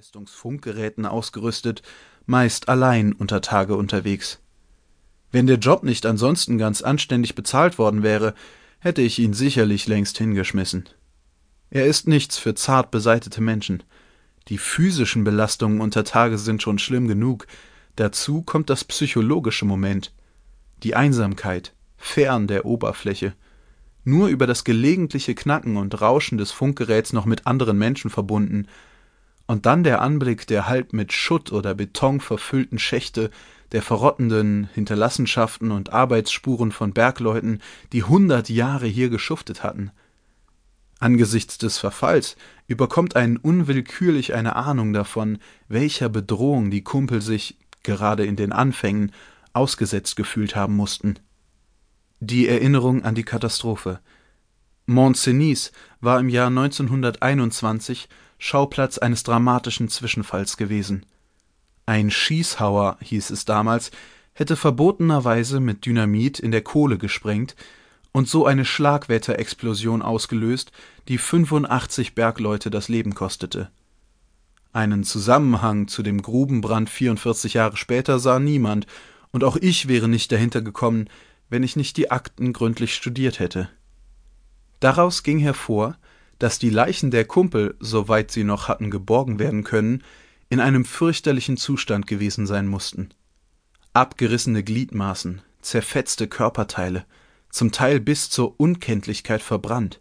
Hochleistungsfunkgeräten ausgerüstet, meist allein unter Tage unterwegs. Wenn der Job nicht ansonsten ganz anständig bezahlt worden wäre, hätte ich ihn sicherlich längst hingeschmissen. Er ist nichts für zart beseitete Menschen. Die physischen Belastungen unter Tage sind schon schlimm genug, dazu kommt das psychologische Moment, die Einsamkeit, fern der Oberfläche, nur über das gelegentliche Knacken und Rauschen des Funkgeräts noch mit anderen Menschen verbunden, und dann der Anblick der halb mit Schutt oder Beton verfüllten Schächte, der verrottenden Hinterlassenschaften und Arbeitsspuren von Bergleuten, die hundert Jahre hier geschuftet hatten. Angesichts des Verfalls überkommt einen unwillkürlich eine Ahnung davon, welcher Bedrohung die Kumpel sich, gerade in den Anfängen, ausgesetzt gefühlt haben mussten. Die Erinnerung an die Katastrophe. Mont-Cenis war im Jahr 1921 Schauplatz eines dramatischen Zwischenfalls gewesen. Ein Schießhauer, hieß es damals, hätte verbotenerweise mit Dynamit in der Kohle gesprengt und so eine Schlagwetterexplosion ausgelöst, die 85 Bergleute das Leben kostete. Einen Zusammenhang zu dem Grubenbrand 44 Jahre später sah niemand, und auch ich wäre nicht dahinter gekommen, wenn ich nicht die Akten gründlich studiert hätte. Daraus ging hervor, dass die Leichen der Kumpel, soweit sie noch hatten geborgen werden können, in einem fürchterlichen Zustand gewesen sein mussten. Abgerissene Gliedmaßen, zerfetzte Körperteile, zum Teil bis zur Unkenntlichkeit verbrannt.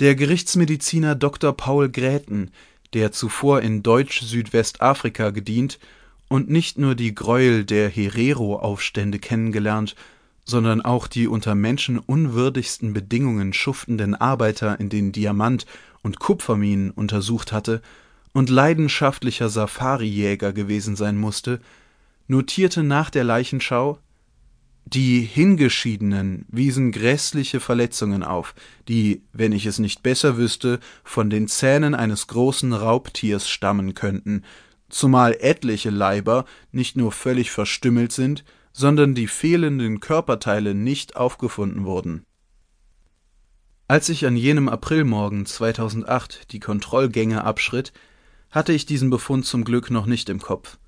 Der Gerichtsmediziner Dr. Paul Gräten, der zuvor in Deutsch-Südwestafrika gedient und nicht nur die Gräuel der Herero-Aufstände kennengelernt, sondern auch die unter menschenunwürdigsten Bedingungen schuftenden Arbeiter in den Diamant- und Kupferminen untersucht hatte und leidenschaftlicher Safarijäger gewesen sein musste, notierte nach der Leichenschau die Hingeschiedenen wiesen grässliche Verletzungen auf, die, wenn ich es nicht besser wüsste, von den Zähnen eines großen Raubtiers stammen könnten, zumal etliche Leiber nicht nur völlig verstümmelt sind, sondern die fehlenden Körperteile nicht aufgefunden wurden. Als ich an jenem Aprilmorgen 2008 die Kontrollgänge abschritt, hatte ich diesen Befund zum Glück noch nicht im Kopf.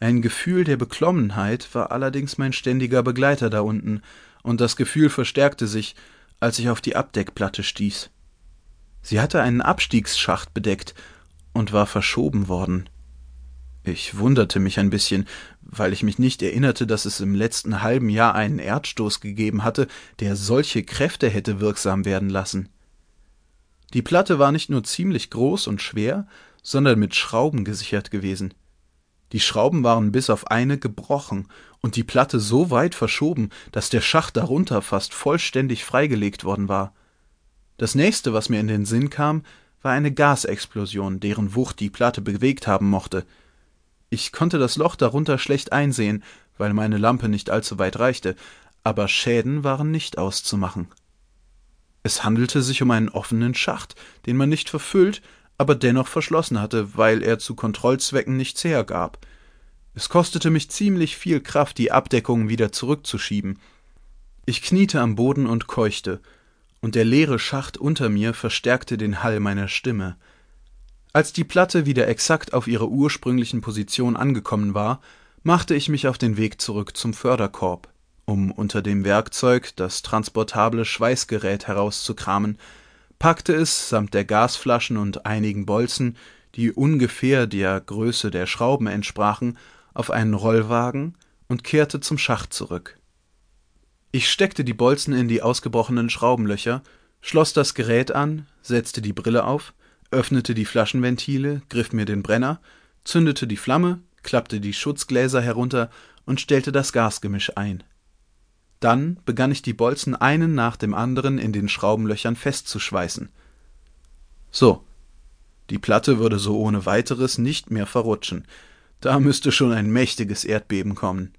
Ein Gefühl der Beklommenheit war allerdings mein ständiger Begleiter da unten, und das Gefühl verstärkte sich, als ich auf die Abdeckplatte stieß. Sie hatte einen Abstiegsschacht bedeckt und war verschoben worden. Ich wunderte mich ein bisschen, weil ich mich nicht erinnerte, dass es im letzten halben Jahr einen Erdstoß gegeben hatte, der solche Kräfte hätte wirksam werden lassen. Die Platte war nicht nur ziemlich groß und schwer, sondern mit Schrauben gesichert gewesen. Die Schrauben waren bis auf eine gebrochen und die Platte so weit verschoben, dass der Schacht darunter fast vollständig freigelegt worden war. Das nächste, was mir in den Sinn kam, war eine Gasexplosion, deren Wucht die Platte bewegt haben mochte. Ich konnte das Loch darunter schlecht einsehen, weil meine Lampe nicht allzu weit reichte, aber Schäden waren nicht auszumachen. Es handelte sich um einen offenen Schacht, den man nicht verfüllt, aber dennoch verschlossen hatte, weil er zu Kontrollzwecken nichts hergab. Es kostete mich ziemlich viel Kraft, die Abdeckung wieder zurückzuschieben. Ich kniete am Boden und keuchte, und der leere Schacht unter mir verstärkte den Hall meiner Stimme. Als die Platte wieder exakt auf ihrer ursprünglichen Position angekommen war, machte ich mich auf den Weg zurück zum Förderkorb, um unter dem Werkzeug das transportable Schweißgerät herauszukramen, packte es samt der Gasflaschen und einigen Bolzen, die ungefähr der Größe der Schrauben entsprachen, auf einen Rollwagen und kehrte zum Schacht zurück. Ich steckte die Bolzen in die ausgebrochenen Schraubenlöcher, schloss das Gerät an, setzte die Brille auf, öffnete die Flaschenventile, griff mir den Brenner, zündete die Flamme, klappte die Schutzgläser herunter und stellte das Gasgemisch ein. Dann begann ich die Bolzen einen nach dem anderen in den Schraubenlöchern festzuschweißen. So. Die Platte würde so ohne weiteres nicht mehr verrutschen. Da müsste schon ein mächtiges Erdbeben kommen.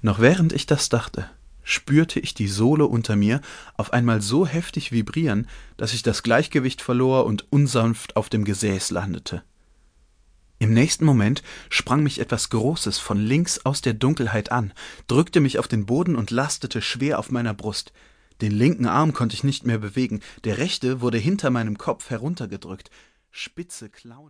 Noch während ich das dachte, spürte ich die Sohle unter mir auf einmal so heftig vibrieren, dass ich das Gleichgewicht verlor und unsanft auf dem Gesäß landete. Im nächsten Moment sprang mich etwas Großes von links aus der Dunkelheit an, drückte mich auf den Boden und lastete schwer auf meiner Brust. Den linken Arm konnte ich nicht mehr bewegen, der rechte wurde hinter meinem Kopf heruntergedrückt. Spitze Klauen.